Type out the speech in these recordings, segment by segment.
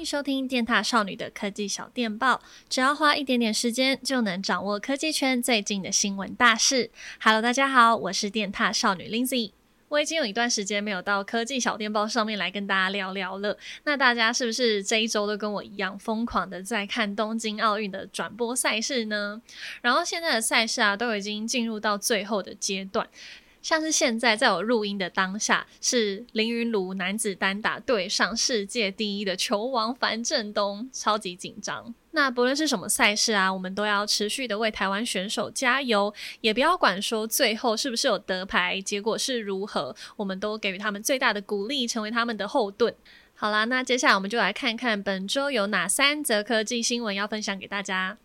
迎收听电獭少女的科技小电报，只要花一点点时间，就能掌握科技圈最近的新闻大事。Hello，大家好，我是电獭少女 Lindsay。我已经有一段时间没有到科技小电报上面来跟大家聊聊了。那大家是不是这一周都跟我一样疯狂的在看东京奥运的转播赛事呢？然后现在的赛事啊，都已经进入到最后的阶段。像是现在在我录音的当下，是林昀儒男子单打对上世界第一的球王樊振东，超级紧张。那不论是什么赛事啊，我们都要持续的为台湾选手加油，也不要管说最后是不是有得牌，结果是如何，我们都给予他们最大的鼓励，成为他们的后盾。好啦，那接下来我们就来看看本周有哪三则科技新闻要分享给大家。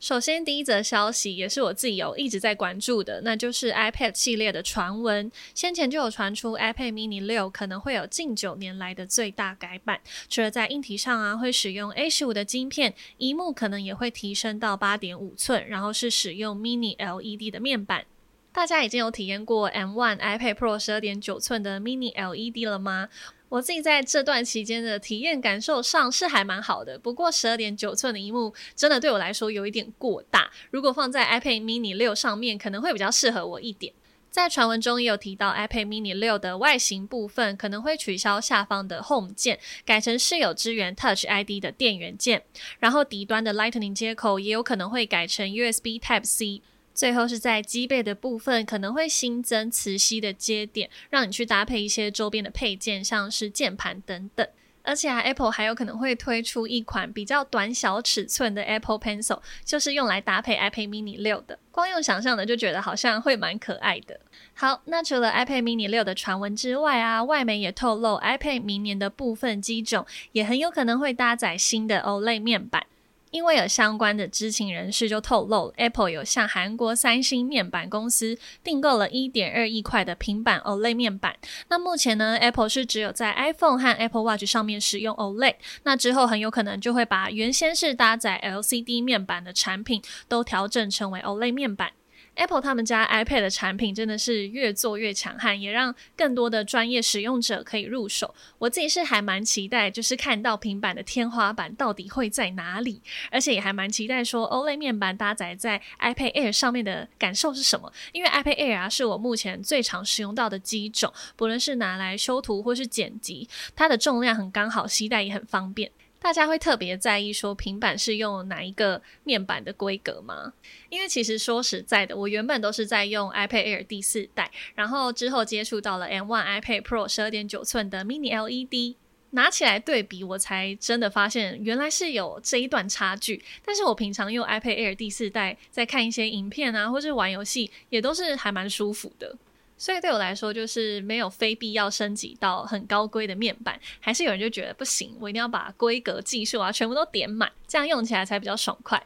首先，第一则消息也是我自己有一直在关注的，那就是 iPad 系列的传闻。先前就有传出 iPad mini 六可能会有近九年来的最大改版，除了在硬体上啊会使用 A 十五的晶片，萤幕可能也会提升到八点五寸，然后是使用 mini LED 的面板。大家已经有体验过 M1 iPad Pro 十二点九寸的 mini LED 了吗？我自己在这段期间的体验感受上是还蛮好的，不过十二点九寸的萤幕真的对我来说有一点过大，如果放在 iPad mini 六上面可能会比较适合我一点。在传闻中也有提到 iPad mini 六的外形部分可能会取消下方的 Home 键，改成是有支援 Touch ID 的电源键，然后底端的 Lightning 接口也有可能会改成 USB Type C。最后是在机背的部分，可能会新增磁吸的接点，让你去搭配一些周边的配件，像是键盘等等。而且啊，Apple 还有可能会推出一款比较短小尺寸的 Apple Pencil，就是用来搭配 iPad mini 六的。光用想象的就觉得好像会蛮可爱的。好，那除了 iPad mini 六的传闻之外啊，外媒也透露 iPad 明年的部分机种也很有可能会搭载新的 OLED 面板。因为有相关的知情人士就透露，Apple 有向韩国三星面板公司订购了一点二亿块的平板 OLED 面板。那目前呢，Apple 是只有在 iPhone 和 Apple Watch 上面使用 OLED，那之后很有可能就会把原先是搭载 LCD 面板的产品都调整成为 OLED 面板。Apple 他们家 iPad 的产品真的是越做越强悍，也让更多的专业使用者可以入手。我自己是还蛮期待，就是看到平板的天花板到底会在哪里，而且也还蛮期待说 OLED 面板搭载在 iPad Air 上面的感受是什么。因为 iPad Air 啊是我目前最常使用到的机种，不论是拿来修图或是剪辑，它的重量很刚好，携带也很方便。大家会特别在意说平板是用哪一个面板的规格吗？因为其实说实在的，我原本都是在用 iPad Air 第四代，然后之后接触到了 M1 iPad Pro 十二点九寸的 Mini LED，拿起来对比，我才真的发现原来是有这一段差距。但是我平常用 iPad Air 第四代，在看一些影片啊，或是玩游戏，也都是还蛮舒服的。所以对我来说，就是没有非必要升级到很高规的面板，还是有人就觉得不行，我一定要把规格、技术啊全部都点满，这样用起来才比较爽快。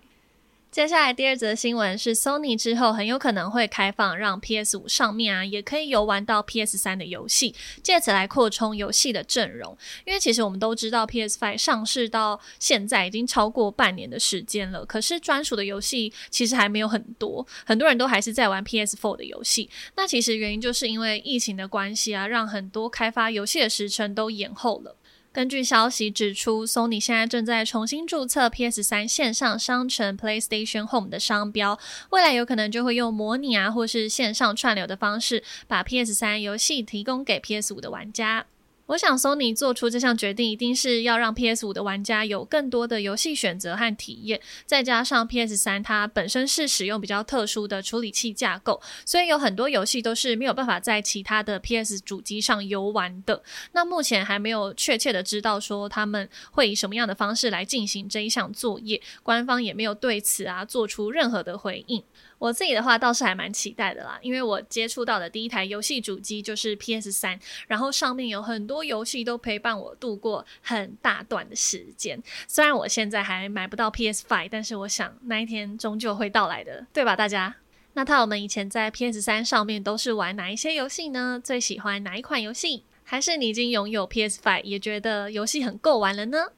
接下来第二则新闻是，Sony 之后很有可能会开放让 PS 五上面啊也可以游玩到 PS 三的游戏，借此来扩充游戏的阵容。因为其实我们都知道 PS Five 上市到现在已经超过半年的时间了，可是专属的游戏其实还没有很多，很多人都还是在玩 PS Four 的游戏。那其实原因就是因为疫情的关系啊，让很多开发游戏的时程都延后了。根据消息指出，Sony 现在正在重新注册 PS3 线上商城 PlayStation Home 的商标，未来有可能就会用模拟啊，或是线上串流的方式，把 PS3 游戏提供给 PS5 的玩家。我想，Sony 做出这项决定，一定是要让 PS 五的玩家有更多的游戏选择和体验。再加上 PS 三，它本身是使用比较特殊的处理器架构，所以有很多游戏都是没有办法在其他的 PS 主机上游玩的。那目前还没有确切的知道说他们会以什么样的方式来进行这一项作业，官方也没有对此啊做出任何的回应。我自己的话倒是还蛮期待的啦，因为我接触到的第一台游戏主机就是 PS 三，然后上面有很多多游戏都陪伴我度过很大段的时间。虽然我现在还买不到 PS Five，但是我想那一天终究会到来的，对吧，大家？那套我们以前在 PS 三上面都是玩哪一些游戏呢？最喜欢哪一款游戏？还是你已经拥有 PS Five，也觉得游戏很够玩了呢？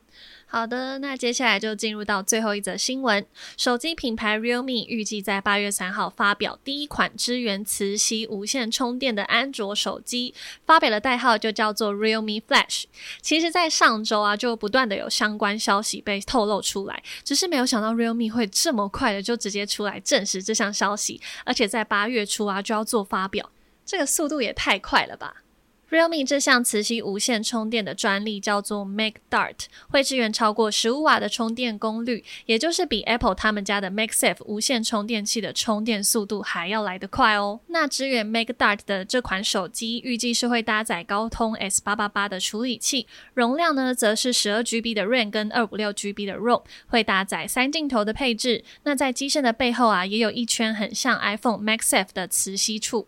好的，那接下来就进入到最后一则新闻。手机品牌 Realme 预计在八月三号发表第一款支援磁吸无线充电的安卓手机，发表的代号就叫做 Realme Flash。其实，在上周啊，就不断的有相关消息被透露出来，只是没有想到 Realme 会这么快的就直接出来证实这项消息，而且在八月初啊就要做发表，这个速度也太快了吧！Realme 这项磁吸无线充电的专利叫做 MagDart，会支援超过十五瓦的充电功率，也就是比 Apple 他们家的 MagSafe 无线充电器的充电速度还要来得快哦。那支援 MagDart 的这款手机，预计是会搭载高通 S 八八八的处理器，容量呢则是十二 GB 的 RAM 跟二五六 GB 的 ROM，会搭载三镜头的配置。那在机身的背后啊，也有一圈很像 iPhone MagSafe 的磁吸处。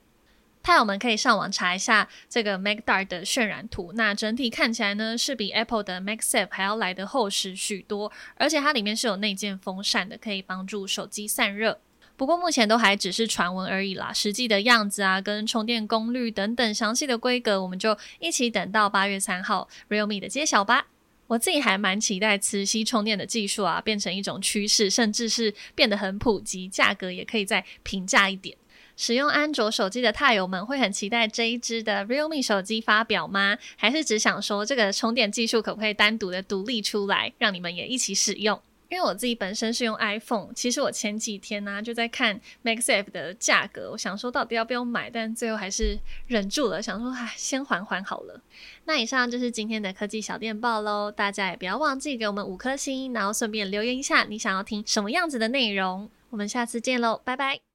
那我们可以上网查一下这个 MacDart 的渲染图。那整体看起来呢，是比 Apple 的 Mac Safe 还要来得厚实许多，而且它里面是有内建风扇的，可以帮助手机散热。不过目前都还只是传闻而已啦，实际的样子啊，跟充电功率等等详细的规格，我们就一起等到八月三号 Realme 的揭晓吧。我自己还蛮期待磁吸充电的技术啊，变成一种趋势，甚至是变得很普及，价格也可以再平价一点。使用安卓手机的钛友们会很期待这一支的 Realme 手机发表吗？还是只想说这个充电技术可不可以单独的独立出来，让你们也一起使用？因为我自己本身是用 iPhone，其实我前几天呢、就在看 Max F 的价格，我想说到底要不要买，但最后还是忍住了，想说唉，先缓缓好了。那以上就是今天的科技小电报喽，大家也不要忘记给我们五颗星，然后顺便留言一下你想要听什么样子的内容。我们下次见喽，拜拜。